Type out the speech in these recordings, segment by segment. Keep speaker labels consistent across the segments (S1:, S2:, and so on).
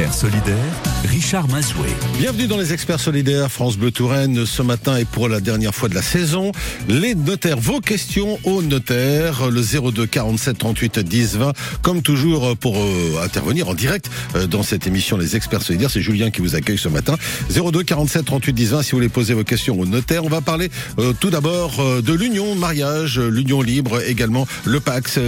S1: experts solidaires, Richard Mazoué.
S2: Bienvenue dans les experts solidaires France Bleu Touraine. Ce matin et pour la dernière fois de la saison, les notaires. Vos questions aux notaires. Le 02 47 38 10 20. Comme toujours pour euh, intervenir en direct euh, dans cette émission Les experts solidaires. C'est Julien qui vous accueille ce matin. 02 47 38 10 20 si vous voulez poser vos questions aux notaires. On va parler euh, tout d'abord de l'union mariage, l'union libre, également le Pax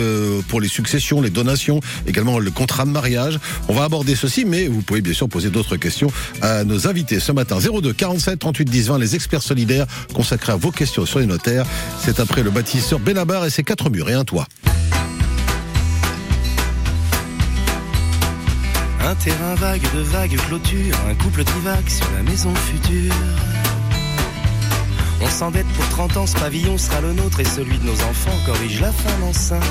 S2: pour les successions, les donations, également le contrat de mariage. On va aborder ceci, mais vous pouvez bien sûr poser d'autres questions à nos invités ce matin. 02 47 38 10 20, les experts solidaires consacrés à vos questions sur les notaires. C'est après le bâtisseur Benabar et ses quatre murs et un toit.
S3: Un terrain vague de vagues clôtures, un couple divague sur la maison future. On s'endette pour 30 ans, ce pavillon sera le nôtre et celui de nos enfants corrige la femme enceinte.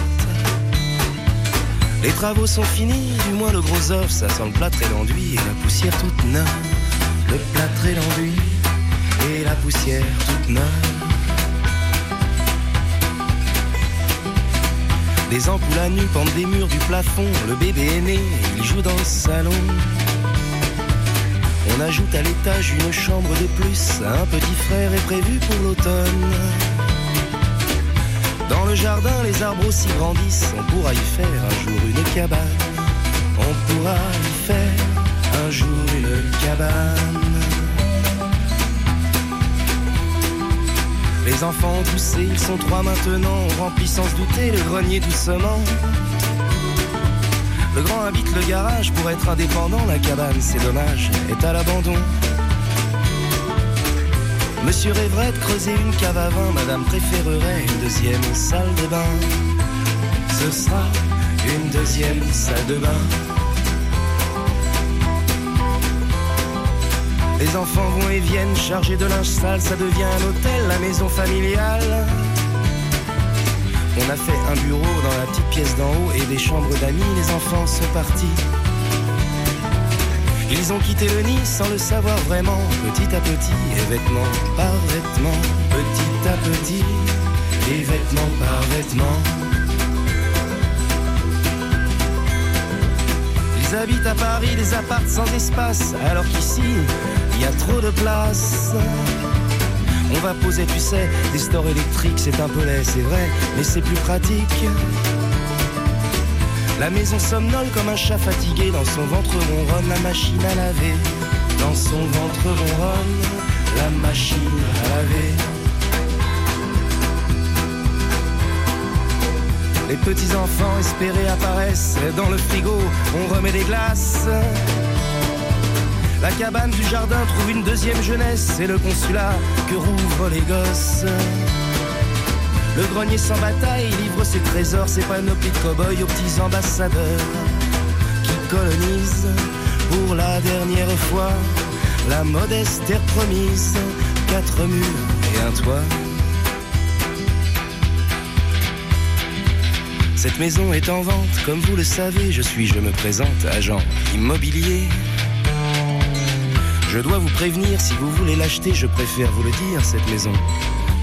S3: Les travaux sont finis, du moins le gros œuf, ça sent le plâtre et l'enduit et la poussière toute neuve. Le plâtre et l'enduit et la poussière toute neuve. Des ampoules à nu pendent des murs du plafond. Le bébé est né, il joue dans le salon. On ajoute à l'étage une chambre de plus. Un petit frère est prévu pour l'automne. Jardin, les arbres aussi grandissent. On pourra y faire un jour une cabane. On pourra y faire un jour une cabane. Les enfants ont poussé, ils sont trois maintenant. On sans se douter le grenier doucement. Le grand habite le garage pour être indépendant. La cabane, c'est dommage, est à l'abandon. Monsieur rêverait de creuser une cave à vin. Madame préférerait une deuxième salle de bain. Ce sera une deuxième salle de bain. Les enfants vont et viennent chargés de linge sale, ça devient un hôtel, la maison familiale. On a fait un bureau dans la petite pièce d'en haut et des chambres d'amis, les enfants sont partis. Ils ont quitté le nid sans le savoir vraiment, petit à petit, et vêtement par vêtement, petit à petit, et vêtement par vêtement. Ils habitent à Paris des apparts sans espace, alors qu'ici, il y a trop de place. On va poser, tu sais, des stores électriques, c'est un peu laid, c'est vrai, mais c'est plus pratique. La maison somnole comme un chat fatigué, dans son ventre ronronne la machine à laver. Dans son ventre ronronne la machine à laver. Les petits enfants espérés apparaissent dans le frigo, on remet des glaces. La cabane du jardin trouve une deuxième jeunesse, c'est le consulat que rouvrent les gosses. Le grenier sans bataille livre ses trésors, ses panoplies de cow-boys aux petits ambassadeurs qui colonisent pour la dernière fois la modeste terre promise, quatre murs et un toit. Cette maison est en vente, comme vous le savez, je suis, je me présente, agent immobilier. Je dois vous prévenir, si vous voulez l'acheter, je préfère vous le dire, cette maison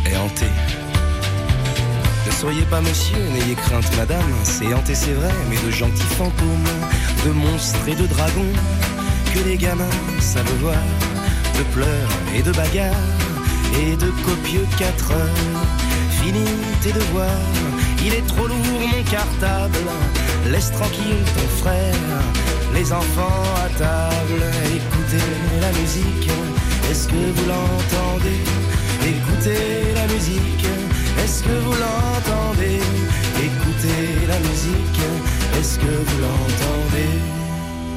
S3: est hantée. Ne soyez pas monsieur, n'ayez crainte madame, c'est hanté c'est vrai, mais de gentils fantômes, de monstres et de dragons, que les gamins savent voir, de pleurs et de bagarres, et de copieux quatre heures. Fini tes devoirs, il est trop lourd mon cartable, laisse tranquille ton frère, les enfants à table, écoutez la musique, est-ce que vous l'entendez? Écoutez la musique, que vous l'entendez. Écoutez la musique, est-ce que vous l'entendez?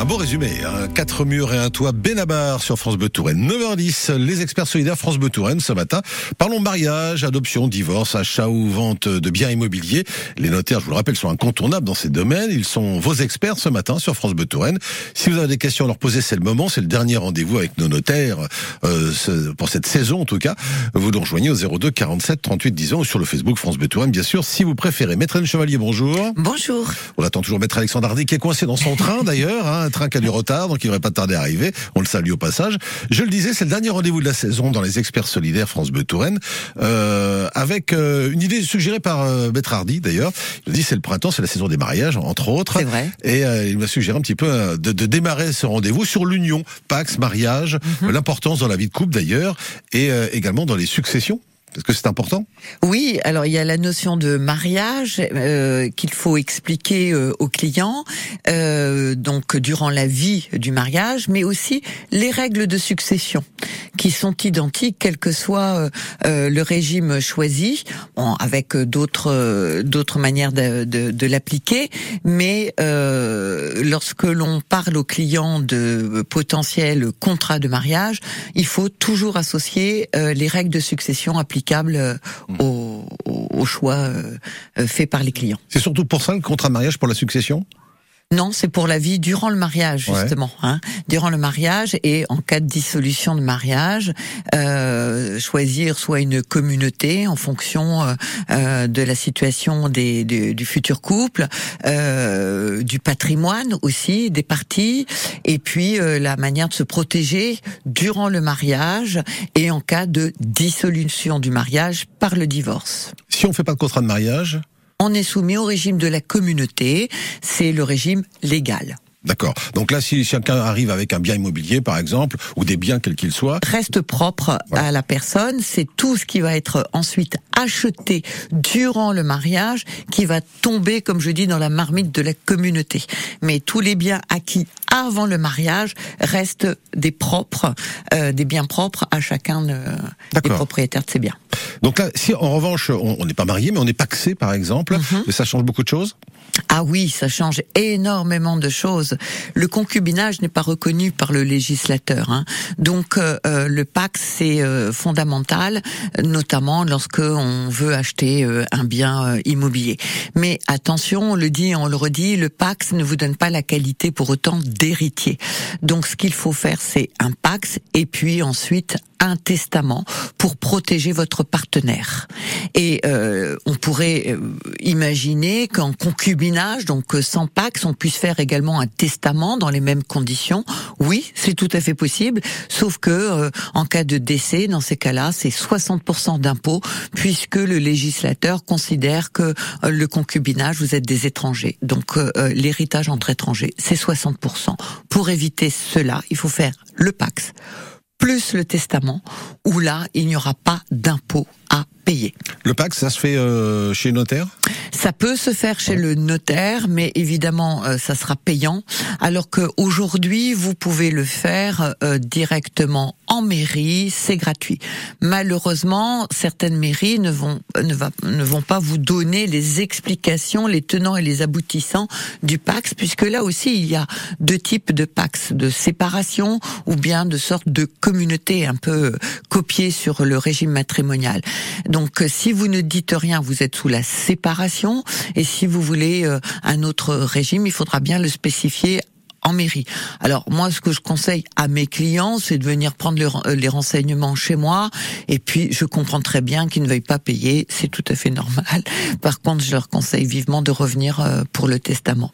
S2: Un beau résumé, hein. quatre murs et un toit Benabar sur France Bleu Touraine. 9h10, les experts solidaires France Bleu Touraine ce matin. Parlons mariage, adoption, divorce, achat ou vente de biens immobiliers. Les notaires, je vous le rappelle, sont incontournables dans ces domaines. Ils sont vos experts ce matin sur France Bleu Touraine. Si vous avez des questions à leur poser, c'est le moment. C'est le dernier rendez-vous avec nos notaires euh, pour cette saison en tout cas. Vous nous rejoignez au 02 47 38 10 ans ou sur le Facebook France Bleu Touraine, bien sûr, si vous préférez. Maître Chevalier, bonjour.
S4: Bonjour.
S2: On attend toujours Maître Alexandre Hardy qui est coincé dans son train d'ailleurs, hein, train qui a du retard, donc il ne devrait pas tarder à arriver. On le salue au passage. Je le disais, c'est le dernier rendez-vous de la saison dans les experts solidaires France Bleu Touraine, euh, avec euh, une idée suggérée par euh, d'ailleurs. Il dit c'est le printemps, c'est la saison des mariages, entre autres.
S4: C'est vrai.
S2: Et euh, il m'a suggéré un petit peu euh, de, de démarrer ce rendez-vous sur l'union, Pax, mariage,
S4: Mhm.
S2: l'importance dans la vie de couple d'ailleurs, et également dans les successions. Est-ce que c'est important?
S4: Oui, alors il y a la notion de mariage euh, qu'il faut expliquer euh, aux clients, euh, donc durant la vie du mariage, mais aussi les règles de succession qui sont identiques quel que soit euh, euh, le régime choisi, bon, avec d'autres euh, d'autres manières de, de, de l'appliquer, mais lorsque l'on parle aux clients de potentiels contrats de mariage, il faut toujours associer les règles de succession applicables euh, au, au- au choix euh, euh, fait par les clients.
S2: C'est surtout pour ça le contrat de mariage pour la succession?
S4: Non, c'est pour la vie durant le mariage
S2: Ouais.
S4: justement. Hein, durant le mariage et en cas de dissolution de mariage, euh, choisir soit une communauté en fonction euh, euh, de la situation des, du, du futur couple, euh, du patrimoine aussi des parties, et puis euh, la manière de se protéger durant le mariage et en cas de dissolution du mariage par le divorce.
S2: Si on fait pas de contrat de mariage,
S4: On est soumis au régime de la communauté, c'est le régime légal.
S2: D'accord. Donc là, si chacun arrive avec un bien immobilier, par exemple, ou des biens quels qu'ils soient,
S4: reste propre à la personne, c'est tout ce qui va être ensuite acheté durant le mariage qui va tomber, comme je dis, dans la marmite de la communauté. Mais tous les biens acquis avant le mariage restent des propres, euh, des biens propres à chacun de- des propriétaires de ces biens.
S2: Donc là, si en revanche on n'est pas marié, mais on est paxé par exemple,
S4: Mhm.
S2: ça change beaucoup de choses?
S4: Ah oui, ça change énormément de choses. Le concubinage n'est pas reconnu par le législateur, hein. donc euh, euh, le pacte c'est euh, fondamental, notamment lorsque on veut acheter euh, un bien euh, immobilier. Mais attention, on le dit, on le redit, le pacte ne vous donne pas la qualité pour autant d'héritier. Donc ce qu'il faut faire, c'est un pacte et puis ensuite un testament pour protéger votre partenaire. Et euh, on pourrait imaginer qu'en concubinage, donc euh, sans Pax, on puisse faire également un testament dans les mêmes conditions. Oui, c'est tout à fait possible, sauf que euh, en cas de décès, dans ces cas-là, c'est 60% d'impôts, puisque le législateur considère que euh, le concubinage, vous êtes des étrangers. Donc euh, euh, l'héritage entre étrangers, c'est 60%. Pour éviter cela, il faut faire le Pax plus le testament, où là, il n'y aura pas d'impôt à payer.
S2: Le pax, ça se fait euh, chez le notaire?
S4: Ça peut se faire chez le notaire, mais évidemment, euh, ça sera payant. Alors que aujourd'hui, vous pouvez le faire euh, directement en mairie, c'est gratuit. Malheureusement, certaines mairies ne vont ne, va, ne vont pas vous donner les explications, les tenants et les aboutissants du Pax, puisque là aussi il y a deux types de Pax, de séparation ou bien de sorte de communauté un peu copiée sur le régime matrimonial. Donc, euh, si vous ne dites rien, vous êtes sous la séparation, et si vous voulez euh, un autre régime, il faudra bien le spécifier en mairie. Alors moi, ce que je conseille à mes clients, c'est de venir prendre le ren- euh, les renseignements chez moi. Et puis, je comprends très bien qu'ils ne veuillent pas payer, c'est tout à fait normal. Par contre, je leur conseille vivement de revenir euh, pour le testament.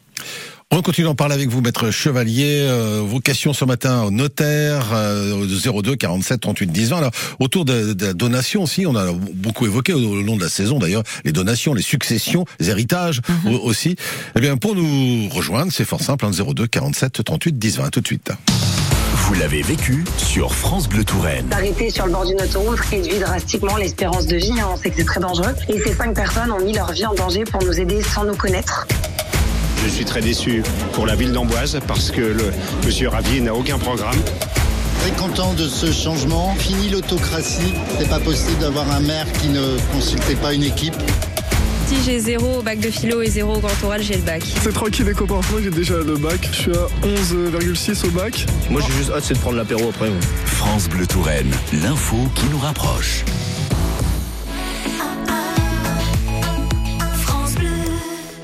S2: On continue d'en parler avec vous, maître Chevalier. Euh, vos questions ce matin au notaire, euh, au 02 47 38 10 20. Alors, autour de, de la donation aussi, on a beaucoup évoqué au, au long de la saison d'ailleurs, les donations, les successions, les héritages au- aussi. Eh bien, pour nous rejoindre, c'est fort simple, hein, 02 47 38 10 20. À Tout de suite.
S1: Vous l'avez vécu sur France Bleu Touraine.
S5: S'arrêter sur le bord d'une autoroute réduit drastiquement l'espérance de vie. hein. On sait que c'est très dangereux. Et ces cinq personnes ont mis leur vie en danger pour nous aider sans nous connaître.
S6: Je suis très déçu pour la ville d'Amboise parce que le monsieur Ravier n'a aucun programme.
S7: Très content de ce changement. Fini l'autocratie. C'est pas possible d'avoir un maire qui ne consultait pas une équipe.
S8: Si j'ai zéro au bac de philo et zéro au grand oral, j'ai le bac.
S9: C'est tranquille les copains, moi j'ai déjà le bac, je suis à 11,6 au bac.
S10: Moi j'ai juste hâte c'est de prendre l'apéro après.
S1: France Bleu Touraine, l'info qui nous rapproche.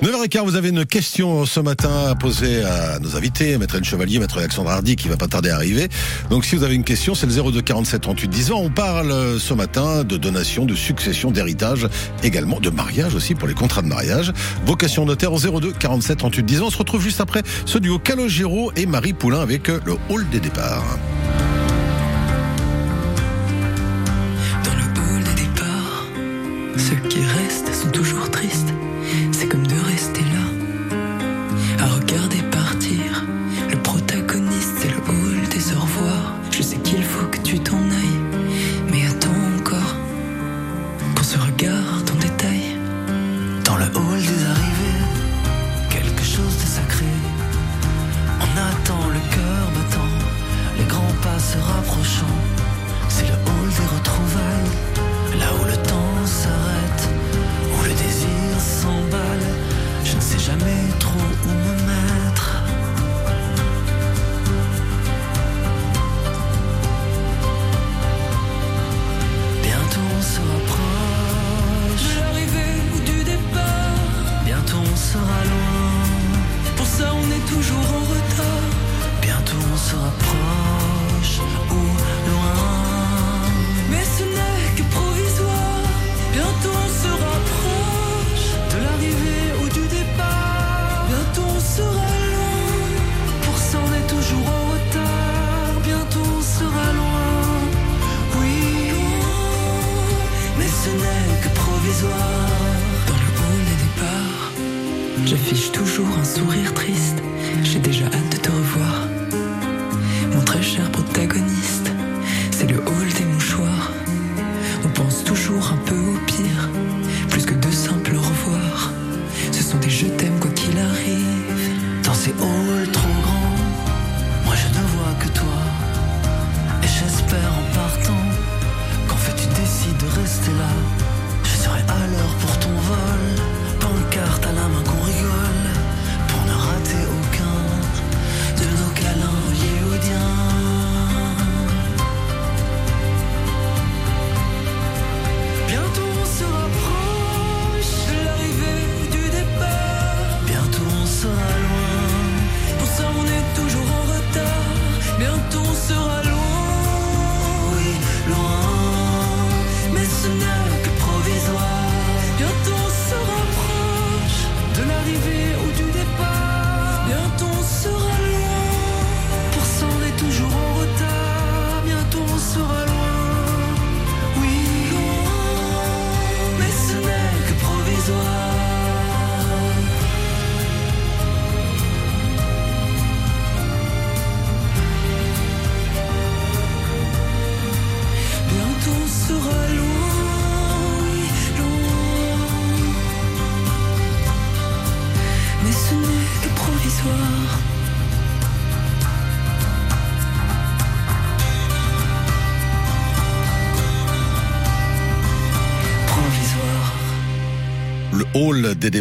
S2: 9h15, vous avez une question ce matin à poser à nos invités, Maître Chevalier, Maître Alexandre Hardy, qui va pas tarder à arriver. Donc si vous avez une question, c'est le 02 47 38 10 ans. On parle euh, ce matin de donation, de succession, d'héritage, également de mariage aussi pour les contrats de mariage. Vocation notaire au 02 47 38 10 ans. On se retrouve juste après ce duo Calogero et Marie Poulain avec euh, le hall des départs.
S11: Dans le hall des départs, ceux qui restent sont toujours tristes.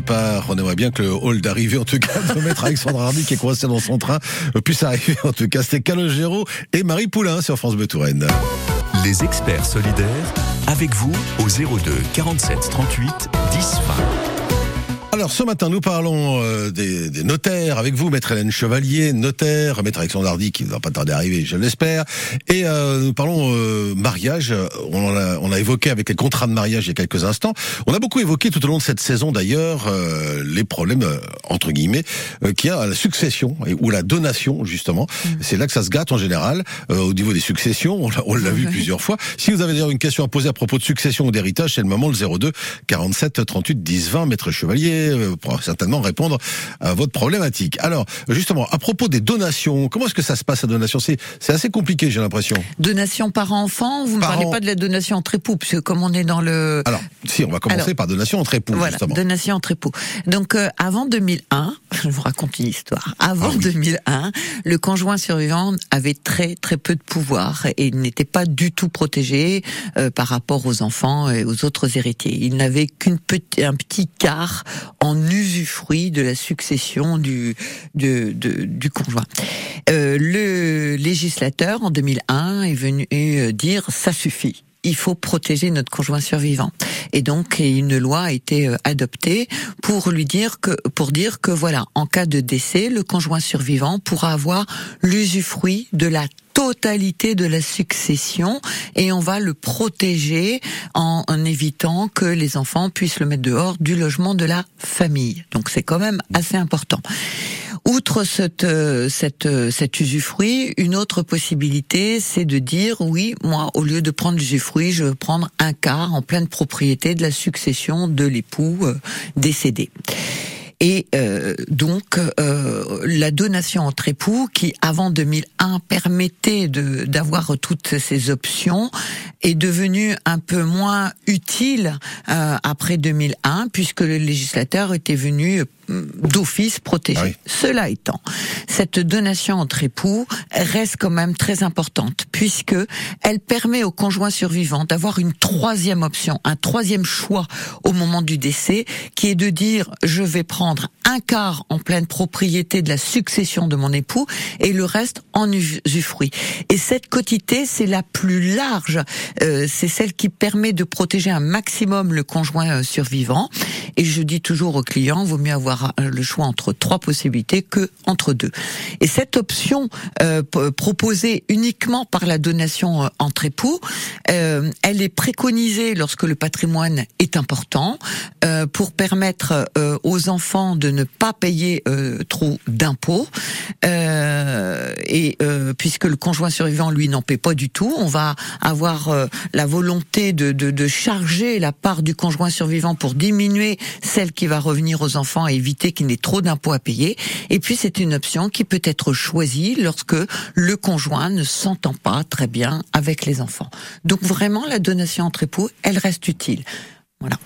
S11: On
S2: aimerait bien que le hall d'arrivée, en tout cas, de Maître Alexandre Hardy, qui est coincé dans son train, puisse arriver. En tout cas, c'était Calogero et Marie Poulain sur France Bleu Touraine.
S1: Les experts solidaires, avec vous au 02 47 38 10 20.
S2: Alors ce matin, nous parlons euh, des, des notaires avec vous, maître Hélène Chevalier, notaire, maître Alexandre Hardy qui ne va pas tarder à arriver, je l'espère. Et euh, nous parlons euh, mariage. On en a, on a évoqué avec les contrats de mariage il y a quelques instants. On a beaucoup évoqué tout au long de cette saison d'ailleurs euh, les problèmes entre guillemets euh, qu'il y a à la succession et, ou la donation justement. C'est là que ça se gâte en général euh, au niveau des successions. On l'a, on l'a vu plusieurs fois. Si vous avez d'ailleurs une question à poser à propos de succession ou d'héritage, c'est le moment le 02 47 38 10 20, maître Chevalier euh, pourra certainement répondre à votre problématique. Alors, justement, à propos des donations, comment est-ce que ça se passe la donation? C'est c'est assez compliqué, j'ai l'impression.
S4: Donation par enfant, vous ne
S2: Par
S4: parlez
S2: an-
S4: pas de la donation entre époux, parce que comme on est dans le...
S2: Alors, si, on va commencer
S4: Alors,
S2: par donation entre époux,
S4: Voilà,
S2: justement.
S4: donation entre époux. Donc euh, avant 2001, je vous raconte une histoire. Avant
S2: Ah oui.
S4: 2001, le conjoint survivant avait très très peu de pouvoir et il n'était pas du tout protégé euh, par rapport aux enfants et aux autres héritiers. Il n'avait qu'une petit un petit quart en usufruit de la succession du de, du conjoint. Euh, le législateur en 2001 est venu euh, dire ça suffit. Il faut protéger notre conjoint survivant. Et donc une loi a été euh, adoptée pour lui dire que pour dire que voilà, en cas de décès, le conjoint survivant pourra avoir l'usufruit de la totalité de la succession et on va le protéger en, en, évitant que les enfants puissent le mettre dehors du logement de la famille. Donc c'est quand même assez important. Outre cette, euh, cette, euh, cet usufruit, une autre possibilité, c'est de dire oui, moi, au lieu de prendre l'usufruit, je veux prendre un quart en pleine propriété de la succession de l'époux euh, décédé. Et euh, donc euh, la donation entre époux, qui avant 2001 permettait d'avoir toutes ces options, est devenue un peu moins utile euh, après 2001, puisque le législateur était venu d'office protéger. Ah Cela étant, cette donation entre époux reste quand même très importante puisque elle permet au conjoint survivant d'avoir une troisième option, un troisième choix au moment du décès, qui est de dire je vais prendre un quart en pleine propriété de la succession de mon époux et le reste en usufruit. Et cette quotité, c'est la plus large, euh, c'est celle qui permet de protéger un maximum le conjoint euh, survivant. Et je dis toujours aux clients, vaut mieux avoir euh, le choix entre trois possibilités que entre deux. Et cette option euh, proposée uniquement par la donation euh, entre époux, euh, elle est préconisée lorsque le patrimoine est important euh, pour permettre euh, aux enfants de ne pas payer trop d'impôts. et puisque le conjoint survivant lui n'en paie pas du tout, on va avoir la volonté de, de, de charger la part du conjoint survivant pour diminuer celle qui va revenir aux enfants et éviter qu'il n'ait trop d'impôts à payer. Et puis c'est une option qui peut être choisie lorsque le conjoint ne s'entend pas très bien avec les enfants. Donc vraiment la donation entre époux, elle reste utile. Voilà.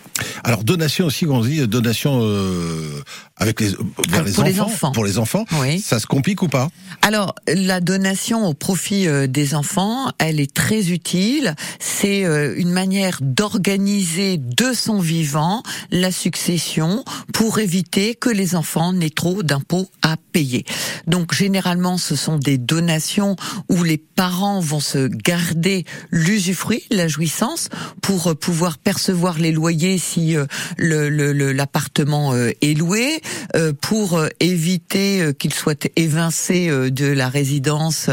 S2: Alors donation aussi, on dit donation euh, avec les, vers les,
S4: pour
S2: enfants,
S4: les enfants.
S2: Pour les enfants,
S4: oui.
S2: ça se complique ou pas?
S4: Alors la donation au profit euh, des enfants, elle est très utile. C'est euh, une manière d'organiser de son vivant la succession pour éviter que les enfants n'aient trop d'impôts à payer. Donc généralement, ce sont des donations où les parents vont se garder l'usufruit, la jouissance, pour pouvoir percevoir les loyers si l'appartement le, le, est loué, euh, pour éviter euh, qu'ils soient évincés euh, de la résidence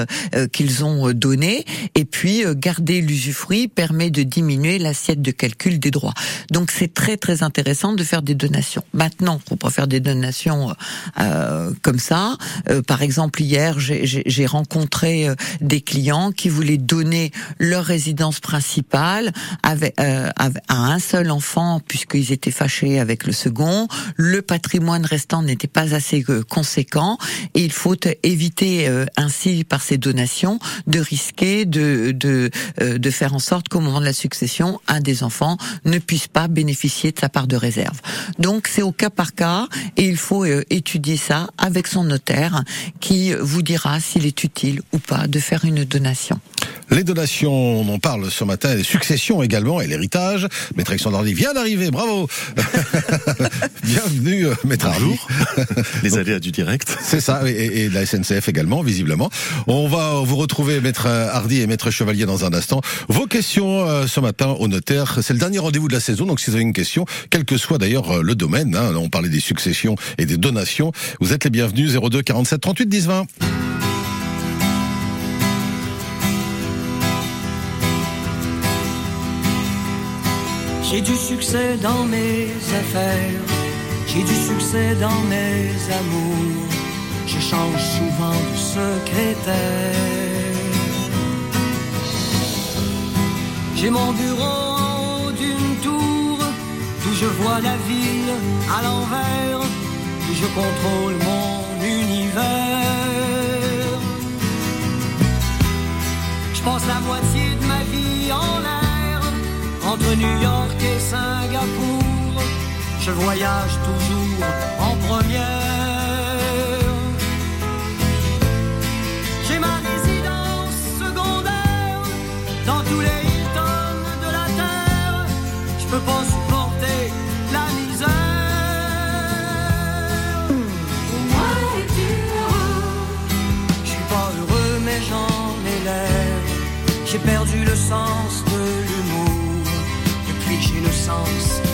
S4: qu'ils ont donnée, et puis garder l'usufruit permet de diminuer l'assiette de calcul des droits. Donc c'est très très intéressant de faire des donations. Maintenant, faut pas faire des donations euh, comme ça. Euh, par exemple, hier, j'ai rencontré des clients qui voulaient donner leur résidence principale avec, euh, à un seul enfant puisqu'ils étaient fâchés avec le second. Le patrimoine restant n'était pas assez euh, conséquent et il faut éviter euh, ainsi par ces donations de risquer de de, euh, faire en sorte qu'au moment de la succession, un des enfants ne puisse pas bénéficier de sa part de réserve. Donc c'est au cas par cas et il faut étudier ça avec son notaire qui vous dira s'il est utile ou pas de faire une donation.
S2: Les donations, on en parle ce matin, les successions également et l'héritage. Maître Alexandre vient d'arriver, bravo Bienvenue, euh, Maître Hardy.
S12: Les aléas du direct.
S2: C'est ça, et, et, la SNCF également, visiblement. On va vous retrouver, Maître Hardy et Maître Chevalier, dans un instant. Vos questions euh, ce matin au notaire, c'est le dernier rendez-vous de la saison, donc si vous avez une question, quel que soit d'ailleurs euh, le domaine, hein, on parlait des successions et des donations, vous êtes les bienvenus, 02 47 38 10 20.
S13: J'ai du succès dans mes affaires, j'ai du succès dans mes amours. Je change souvent de secrétaire. J'ai mon bureau en haut d'une tour, d'où je vois la ville à l'envers, où je contrôle mon univers. Je passe la moitié de ma vie en l'air entre New York et Singapour, je voyage toujours en première. J'ai ma résidence secondaire dans tous les Hilton de la terre. Je peux pas supporter la misère. Moi, es-tu heureux? Je suis pas heureux, mais j'en ai l'air. J'ai perdu le sens de l'humour sens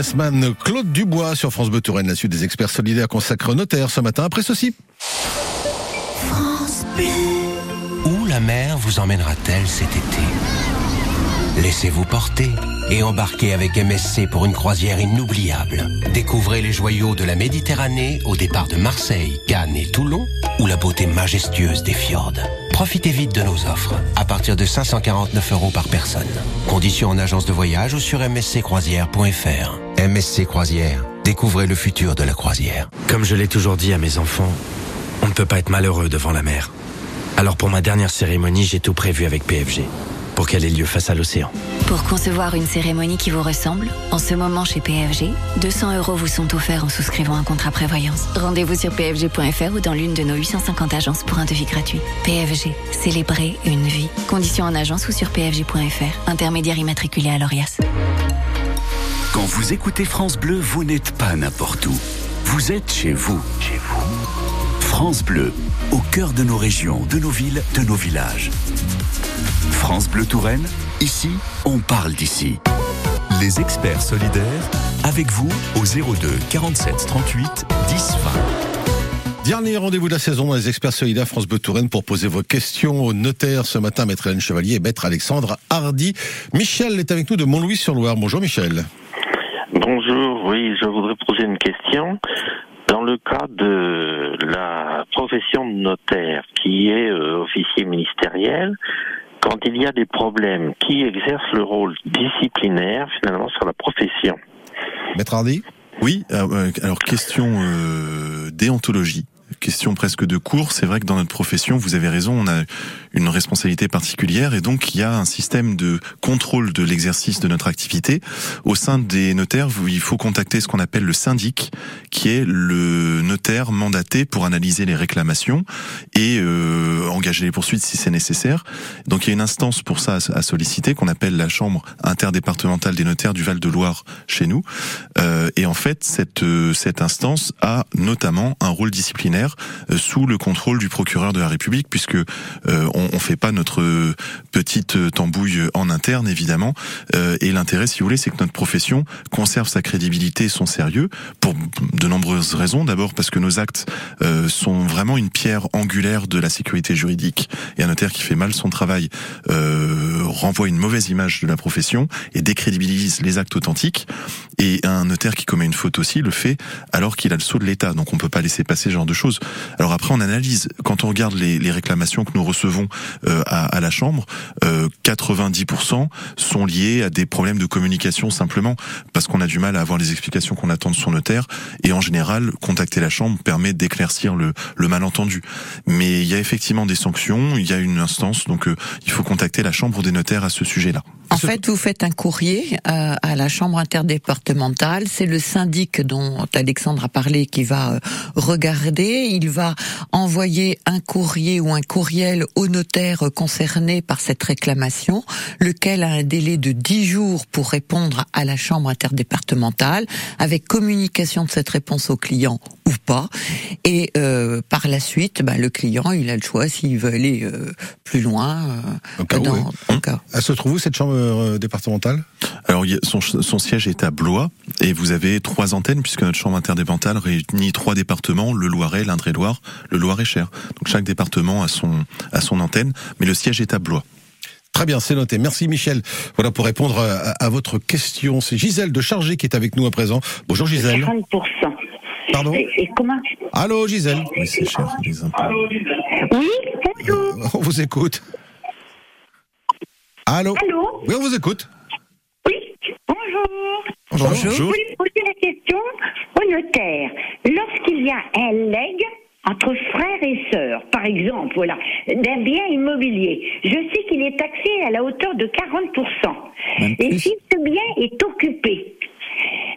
S2: businessman Claude Dubois sur France Bleu Touraine, la suite des experts solidaires consacrés aux notaires ce matin après ceci.
S14: Où la mer vous emmènera-t-elle cet été? Laissez-vous porter et embarquez avec MSC pour une croisière inoubliable. Découvrez les joyaux de la Méditerranée au départ de Marseille, Cannes et Toulon ou la beauté majestueuse des fjords. Profitez vite de nos offres à partir de 549 euros par personne. Conditions en agence de voyage ou sur msccroisière.fr. MSC Croisière, découvrez le futur de la croisière.
S15: Comme je l'ai toujours dit à mes enfants, on ne peut pas être malheureux devant la mer. Alors pour ma dernière cérémonie, j'ai tout prévu avec PFG, pour qu'elle ait lieu face à l'océan.
S16: Pour concevoir une cérémonie qui vous ressemble, en ce moment chez PFG, 200 euros vous sont offerts en souscrivant un contrat prévoyance. Rendez-vous sur pfg.fr ou dans l'une de nos 850 agences pour un devis gratuit. PFG, célébrer une vie. Conditions en agence ou sur pfg.fr. Intermédiaire immatriculé à l'ORIAS.
S1: Quand vous écoutez France Bleu, vous n'êtes pas n'importe où. Vous êtes chez vous. Chez vous. France Bleu, au cœur de nos régions, de nos villes, de nos villages. France Bleu Touraine, ici, on parle d'ici. Les experts solidaires, avec vous au 02 47 38 10 20.
S2: Dernier rendez-vous de la saison dans les experts solidaires France Bleu Touraine pour poser vos questions au notaire ce matin, maître Hélène Chevalier et maître Alexandre Hardy. Michel est avec nous de Montlouis-sur-Loire. Bonjour Michel.
S17: Bonjour, oui, je voudrais poser une question. Dans le cas de la profession de notaire, qui est euh, officier ministériel, quand il y a des problèmes, qui exerce le rôle disciplinaire finalement sur la profession?
S2: Maître Hardy?
S12: Oui, euh, alors question euh, déontologie. Question presque de cours. C'est vrai que dans notre profession, vous avez raison, on a une responsabilité particulière et donc il y a un système de contrôle de l'exercice de notre activité. Au sein des notaires, il faut contacter ce qu'on appelle le syndic, qui est le notaire mandaté pour analyser les réclamations et euh, engager les poursuites si c'est nécessaire. Donc il y a une instance pour ça à à solliciter qu'on appelle la chambre interdépartementale des notaires du Val-de-Loire chez nous. Euh, et en fait, cette euh, cette instance a notamment un rôle disciplinaire euh, sous le contrôle du procureur de la République, puisque euh, on, on fait pas notre petite tambouille en interne évidemment. Euh, et l'intérêt, si vous voulez, c'est que notre profession conserve sa crédibilité et son sérieux pour de nombreuses raisons. D'abord parce que nos actes sont vraiment une pierre angulaire de la sécurité juridique. Et un notaire qui fait mal son travail renvoie une mauvaise image de la profession et décrédibilise les actes authentiques. Et un notaire qui commet une faute aussi le fait alors qu'il a le sceau de l'État. Donc on peut pas laisser passer ce genre de choses. Alors après on analyse. Quand on regarde les, réclamations que nous recevons euh, à, la Chambre, euh, 90% sont liés à des problèmes de communication simplement parce qu'on a du mal à avoir les explications qu'on attend de son notaire. Et en général, contacter la Chambre permet d'éclaircir le, le malentendu. Mais il y a effectivement des sanctions, il y a une instance, donc euh, il faut contacter la Chambre des notaires à ce sujet-là.
S4: En fait, vous faites un courrier euh, à la chambre interdépartementale. C'est le syndic dont Alexandre a parlé qui va euh, regarder. Il va envoyer un courrier ou un courriel au notaire concerné par cette réclamation, lequel a un délai de 10 jours pour répondre à la chambre interdépartementale, avec communication de cette réponse au client ou pas. Et euh, par la suite, bah, le client, il a le choix s'il veut aller euh, plus loin. euh,
S2: Au cas où,
S4: dans-
S2: oui.
S4: au cas.
S2: Elle se trouve où cette chambre euh, départementale?
S12: Alors son, son siège est à Blois et vous avez trois antennes puisque notre chambre interdépartementale réunit trois départements, le Loiret, l'Indre-et-Loire, le Loir-et-Cher. Donc chaque département a son, a son antenne, mais le siège est à Blois.
S2: Très bien, c'est noté. Merci Michel. Voilà pour répondre à, à votre question. C'est Gisèle de Chargé qui est avec nous à présent. Bonjour Gisèle.
S18: 40%.
S2: Pardon
S18: Et, et comment
S2: Allô Gisèle.
S12: Oui, c'est cher, les impôts.
S18: Oui, bonjour.
S2: On vous écoute. Allô
S18: Allô
S2: Oui, on vous écoute.
S18: Bonjour.
S2: Bonjour.
S18: Je voulais poser la question au notaire. Lorsqu'il y a un legs entre frères et sœurs, par exemple, voilà, d'un bien immobilier, je sais qu'il est taxé à la hauteur de 40%. Et si ce bien est occupé,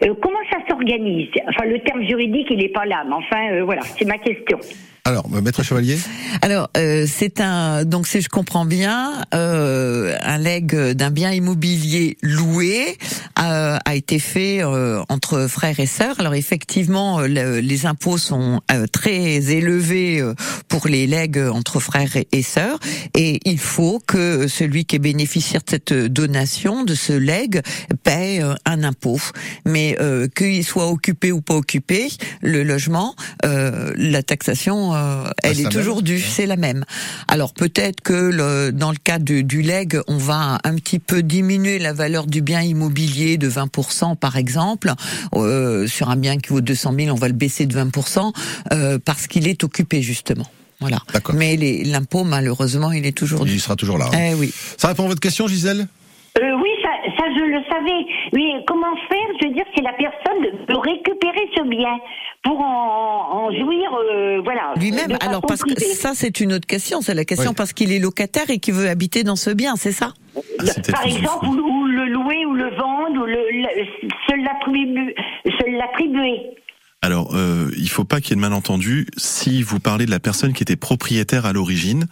S18: euh, comment ça s'organise? Enfin, le terme juridique, il n'est pas là, mais enfin, euh, voilà, c'est ma question.
S2: Alors, euh, maître Chevalier
S4: Alors, euh, c'est un donc si je comprends bien, euh, un leg d'un bien immobilier loué euh, a été fait euh, entre frères et sœurs. Alors effectivement, euh, le- les impôts sont euh, très élevés pour les legs entre frères et, sœurs, et il faut que celui qui est bénéficiaire de cette donation, de ce leg, paie un impôt. Mais qu'il soit occupé ou pas occupé, le logement, la taxation, euh, elle
S2: c'est
S4: est toujours due, c'est la même. Alors peut-être que le, dans le cas du, du leg, on va un petit peu diminuer la valeur du bien immobilier de 20% par exemple. Euh, sur un bien qui vaut 200 000, on va le baisser de 20% euh, parce qu'il est occupé justement. Voilà. Mais l'impôt, malheureusement, il est toujours dû.
S2: Il sera toujours là. hein.
S4: Eh oui.
S2: Ça répond à votre question Gisèle?
S18: Euh, oui, je le savais. Mais comment faire Je veux dire, c'est la personne de récupérer ce bien pour en, en jouir, euh, voilà.
S4: Lui-même, alors parce que ça c'est une autre question, c'est la question
S2: Oui.
S4: parce qu'il est locataire et qu'il veut habiter dans ce bien, c'est ça?
S18: Par exemple, ou, ou le louer, ou le vendre, ou le, le- se l'attribuer.
S12: Alors, euh, il faut pas qu'il y ait de malentendu. Si vous parlez de la personne qui était propriétaire à l'origine,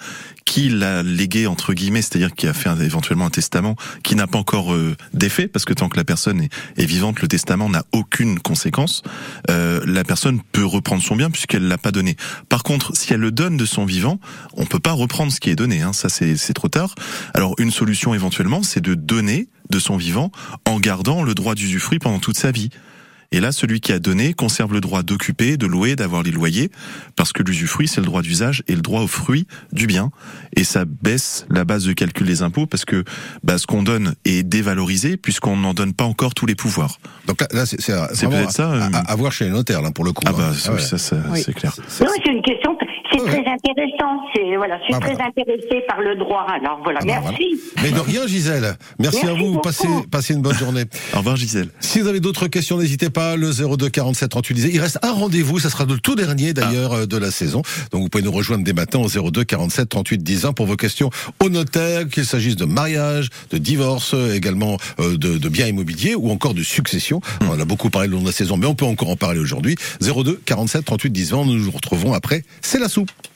S12: qui l'a légué entre guillemets, c'est-à-dire qui a fait un- éventuellement un testament, qui n'a pas encore euh, d'effet, parce que tant que la personne est, vivante, le testament n'a aucune conséquence. euh, la personne peut reprendre son bien puisqu'elle l'a pas donné. Par contre, si elle le donne de son vivant, on peut pas reprendre ce qui est donné. Hein, ça, c'est trop tard. Alors, une solution éventuellement, c'est de donner de son vivant en gardant le droit d'usufruit pendant toute sa vie. Et là, celui qui a donné conserve le droit d'occuper, de louer, d'avoir les loyers, parce que l'usufruit, c'est le droit d'usage et le droit au fruit du bien. Et ça baisse la base de calcul des impôts, parce que bah, ce qu'on donne est dévalorisé, puisqu'on n'en donne pas encore tous les pouvoirs.
S2: Donc là, là, c'est c'est
S12: C'est
S2: vraiment
S12: peut-être ça.
S2: à,
S12: euh,
S2: à- à voir chez les notaires, là, pour le coup.
S12: Ah
S2: hein.
S12: bah, ça,
S2: ouais.
S12: ça, ça,
S4: Oui.
S12: c'est clair.
S18: Non, c'est une question. C'est très intéressant. C'est voilà, je suis
S2: Ah,
S18: très
S2: voilà.
S18: intéressée par le droit. Alors voilà,
S2: Ah bah,
S18: merci.
S2: Mais de rien, Gisèle. Merci,
S18: Merci
S2: à vous. Passez, passez une bonne journée.
S12: Au revoir, Gisèle.
S2: Si vous avez d'autres questions, n'hésitez pas le 02 47 38 10. Il reste un rendez-vous, ça sera le tout dernier d'ailleurs euh, de la saison. Donc vous pouvez nous rejoindre dès maintenant au 02 47 38 10 pour vos questions au notaire, qu'il s'agisse de mariage, de divorce, euh, également euh, de, de biens immobiliers ou encore de succession. On en a beaucoup parlé le long de la saison, mais on peut encore en parler aujourd'hui. 02 47 38 10 Nous nous retrouvons après. C'est la soupe.
S19: Tschüss.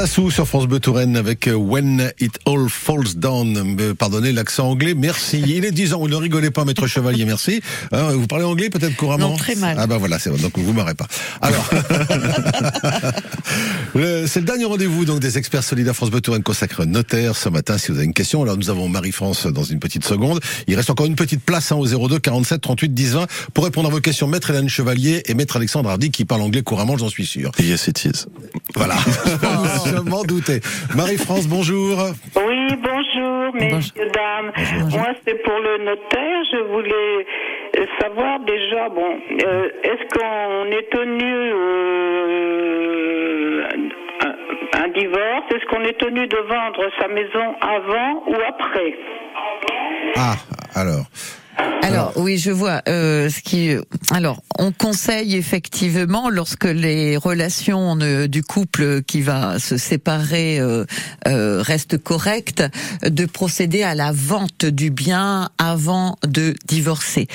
S2: C'est la sous sur France Bleu Touraine avec euh, When It All Falls Down. Euh, Pardonnez l'accent anglais, merci. Il est 10 ans, ne rigolez pas, maître Chevalier, merci. Hein, vous parlez anglais peut-être couramment?
S4: Non, très mal.
S2: Ah bah voilà, c'est donc vous m'aurez pas. Alors, c'est le dernier rendez-vous donc des experts solidaires France Bleu Touraine consacré au notaire ce matin. Si vous avez une question, alors nous avons Marie-France dans une petite seconde. Il reste encore une petite place hein, au 02 47 38 10 20 pour répondre à vos questions. Maître Hélène Chevalier et Maître Alexandre Hardy qui parle anglais couramment, j'en suis sûr.
S12: Yes, it is.
S2: Voilà, je m'en doutais. Marie-France, bonjour.
S20: Oui, bonjour, messieurs, dames. Moi, c'est pour le notaire. Je voulais savoir déjà, bon, euh, est-ce qu'on est tenu euh, un, un divorce? Est-ce qu'on est tenu de vendre sa maison avant ou après?
S2: Ah, alors.
S4: Alors oui, je vois. Euh, ce qui, alors, on conseille effectivement lorsque les relations ne- du couple qui va se séparer euh, euh, restent correctes, de procéder à la vente du bien avant de divorcer.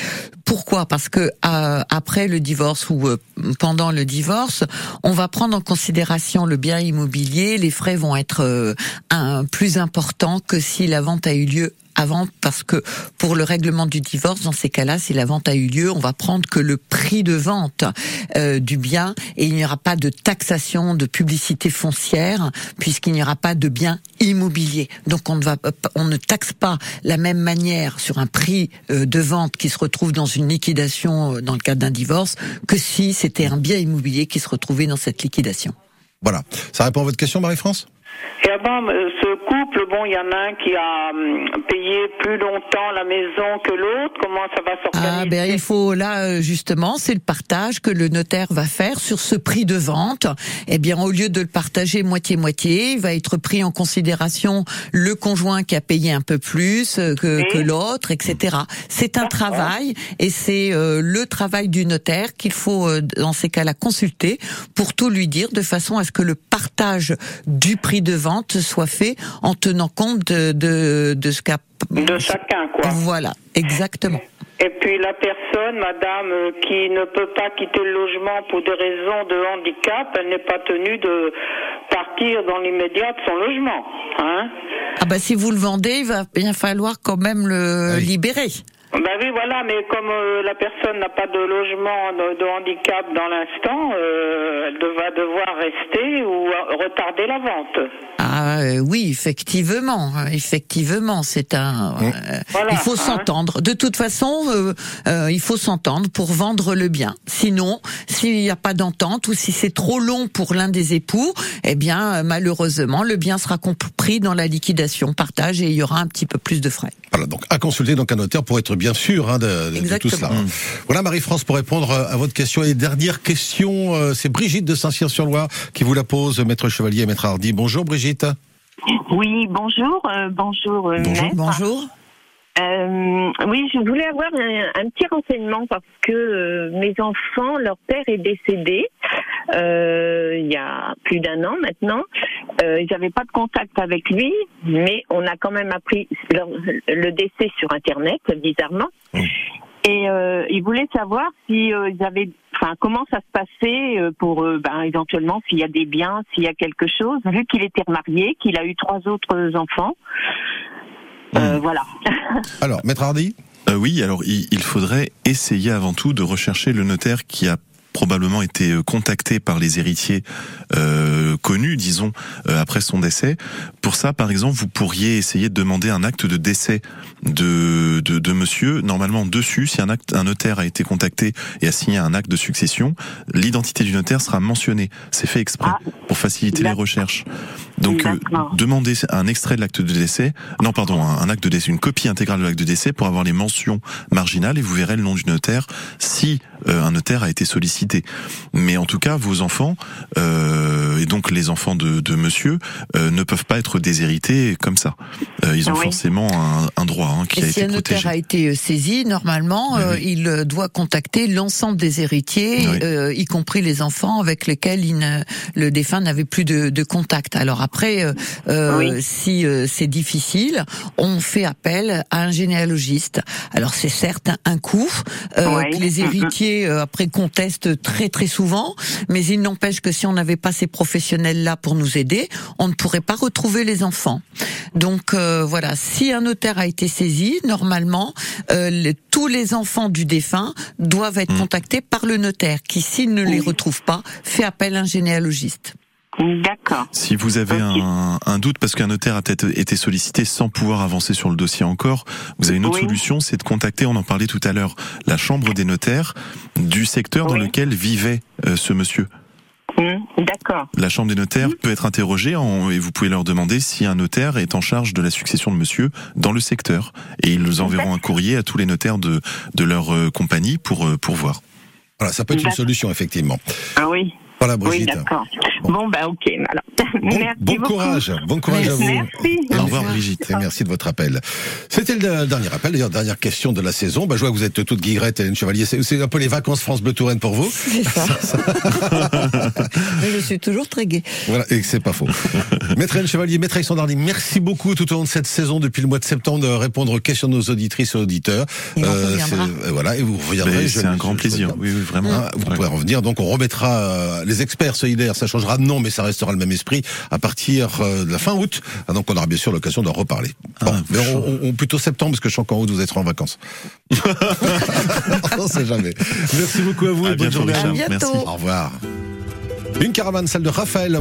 S4: Pourquoi? Parce que euh, après le divorce ou euh, pendant le divorce, on va prendre en considération le bien immobilier. Les frais vont être euh, un, plus importants que si la vente a eu lieu avant parce que pour le règlement du divorce, dans ces cas-là, si la vente a eu lieu, on va prendre que le prix de vente euh, du bien et il n'y aura pas de taxation de publicité foncière puisqu'il n'y aura pas de bien immobilier. Donc on ne va, on ne taxe pas la même manière sur un prix euh, de vente qui se retrouve dans une liquidation euh, dans le cadre d'un divorce que si c'était un bien immobilier qui se retrouvait dans cette liquidation.
S2: Voilà. Ça répond à votre question, Marie-France?
S20: Et avant, euh, ce couple, bon, il y en a un qui a hum, payé plus longtemps la maison que l'autre. Comment ça va s'organiser?
S4: Ah ben il faut là euh, justement c'est le partage que le notaire va faire sur ce prix de vente. Eh bien au lieu de le partager moitié moitié, il va être pris en considération le conjoint qui a payé un peu plus euh, que, que l'autre, etc. C'est un travail et c'est euh, le travail du notaire qu'il faut euh, dans ces cas-là consulter pour tout lui dire de façon à ce que le partage du prix de vente soit fait en tenant compte de, de, de ce qu'a...
S20: De chacun, quoi.
S4: Voilà, exactement.
S20: Et puis la personne, madame, qui ne peut pas quitter le logement pour des raisons de handicap, elle n'est pas tenue de partir dans l'immédiat de son logement. Hein
S4: Ah bah si vous le vendez, il va bien falloir quand même le libérer.
S20: Ben oui, voilà, mais comme euh, la personne n'a pas de logement de, de handicap dans l'instant, euh, elle va devoir rester ou euh, retarder la vente.
S4: Ah euh, oui, effectivement, effectivement, c'est un. euh,
S20: Voilà,
S4: il faut
S20: hein.
S4: s'entendre. De toute façon, euh, euh, il faut s'entendre pour vendre le bien. Sinon, s'il n'y a pas d'entente ou si c'est trop long pour l'un des époux, eh bien, malheureusement, le bien sera compris dans la liquidation partage et il y aura un petit peu plus de frais.
S2: Voilà, donc à consulter donc un notaire pour être bien sûr hein, de, de- de tout cela. hein. Voilà Marie-France pour répondre euh, à votre question. Et dernière question, euh, c'est Brigitte de Saint-Cyr-sur-Loire qui vous la pose, Maître Chevalier et Maître Hardy. Bonjour Brigitte.
S21: Oui, bonjour, euh, bonjour, euh,
S2: Bonjour.
S21: maître.
S4: Bonjour.
S21: Euh, oui, je voulais avoir un, un petit renseignement parce que euh, mes enfants, leur père est décédé euh, il y a plus d'un an maintenant. Euh, ils n'avaient pas de contact avec lui, mais on a quand même appris leur- le décès sur Internet, bizarrement. Et euh, ils voulaient savoir si euh, ils avaient, enfin, comment ça se passait euh, pour eux, ben, éventuellement s'il y a des biens, s'il y a quelque chose, vu qu'il était remarié, qu'il a eu trois autres enfants. Euh, voilà.
S2: Alors, Maître Hardy?
S12: Euh, oui, alors il, il faudrait essayer avant tout de rechercher le notaire qui a probablement été euh, contacté par les héritiers euh, connus, disons, euh, après son décès. Pour ça, par exemple, vous pourriez essayer de demander un acte de décès de, de, de monsieur. Normalement, dessus, si un, acte, un notaire a été contacté et a signé un acte de succession, l'identité du notaire sera mentionnée. C'est fait exprès pour faciliter les recherches. Donc, euh, demandez un extrait de l'acte de décès, non, pardon, un, un acte de décès, une copie intégrale de l'acte de décès pour avoir les mentions marginales et vous verrez le nom du notaire si un notaire a été sollicité. Mais en tout cas, vos enfants euh, et donc les enfants de, de monsieur euh, ne peuvent pas être déshérités comme ça. Euh, ils ont
S4: Oui.
S12: forcément un, un droit hein, qui
S4: Et
S12: a
S4: si
S12: été
S4: un notaire
S12: protégé.
S4: a été euh, saisi, normalement, euh, il doit contacter l'ensemble des héritiers,
S12: Oui.
S4: euh, y compris les enfants avec lesquels il ne- le défunt n'avait plus de, de contact. Alors après,
S21: Oui.
S4: si euh, c'est difficile, on fait appel à un généalogiste. Alors c'est certes un, coût euh,
S21: Ouais.
S4: que les héritiers euh, après contestent très très souvent, mais il n'empêche que si on n'avait pas ces professionnels là pour nous aider, on ne pourrait pas retrouver les enfants. Donc euh, voilà, si un notaire a été saisi, normalement, euh, les- tous les enfants du défunt doivent être contactés par le notaire, qui s'il ne les retrouve pas, fait appel à un généalogiste.
S21: D'accord.
S12: Si vous avez un, un doute parce qu'un notaire a peut-être été sollicité sans pouvoir avancer sur le dossier encore, vous avez une autre
S21: Oui.
S12: solution, c'est de contacter, on en parlait tout à l'heure, la chambre des notaires du secteur dans lequel vivait euh, ce monsieur.
S21: Hum, D'accord.
S12: La chambre des notaires peut être interrogée en- et vous pouvez leur demander si un notaire est en charge de la succession de monsieur dans le secteur. Et ils nous enverront un courrier à tous les notaires de, de leur euh, compagnie pour, euh, pour voir.
S2: Voilà, ça peut être une solution, effectivement.
S21: Ah oui.
S2: Voilà,
S21: Oui,
S2: Brigitte.
S21: d'accord. Bon, ben ok. Alors, merci
S2: Bon
S21: beaucoup.
S2: courage, bon courage à vous.
S21: Merci.
S2: Au revoir Brigitte, et merci de votre appel. C'était le dernier appel, d'ailleurs dernière question de la saison. Bah, je vois que vous êtes toute guillerette, Hélène Chevalier. C'est un peu les vacances France Bleu Touraine pour vous.
S4: C'est ça. Mais je suis toujours très gai.
S2: Voilà, et que c'est pas faux. Maître Hélène Chevalier, Maître Alexandre merci beaucoup tout au long de cette saison, depuis le mois de septembre, de répondre aux questions de nos auditrices et auditeurs. c'est-
S12: reviendra.
S2: euh, voilà, et vous reviendrez.
S12: C'est un grand plaisir. Oui, oui, vraiment.
S2: Hein, vous pourrez revenir. Donc, on remettra euh, les experts solidaires. Ça changera de nom, mais ça restera le même esprit à partir euh, de la fin août. Ah, donc, on aura bien sûr l'occasion d'en reparler. Bon, mais on, on- on- plutôt septembre, parce que je sens qu'en août, vous êtes en vacances. on sait jamais. Merci beaucoup à vous.
S12: À
S2: et bonne
S12: bientôt,
S2: journée.
S12: À bientôt. Merci.
S2: Au revoir. Une caravane, celle de Raphaël.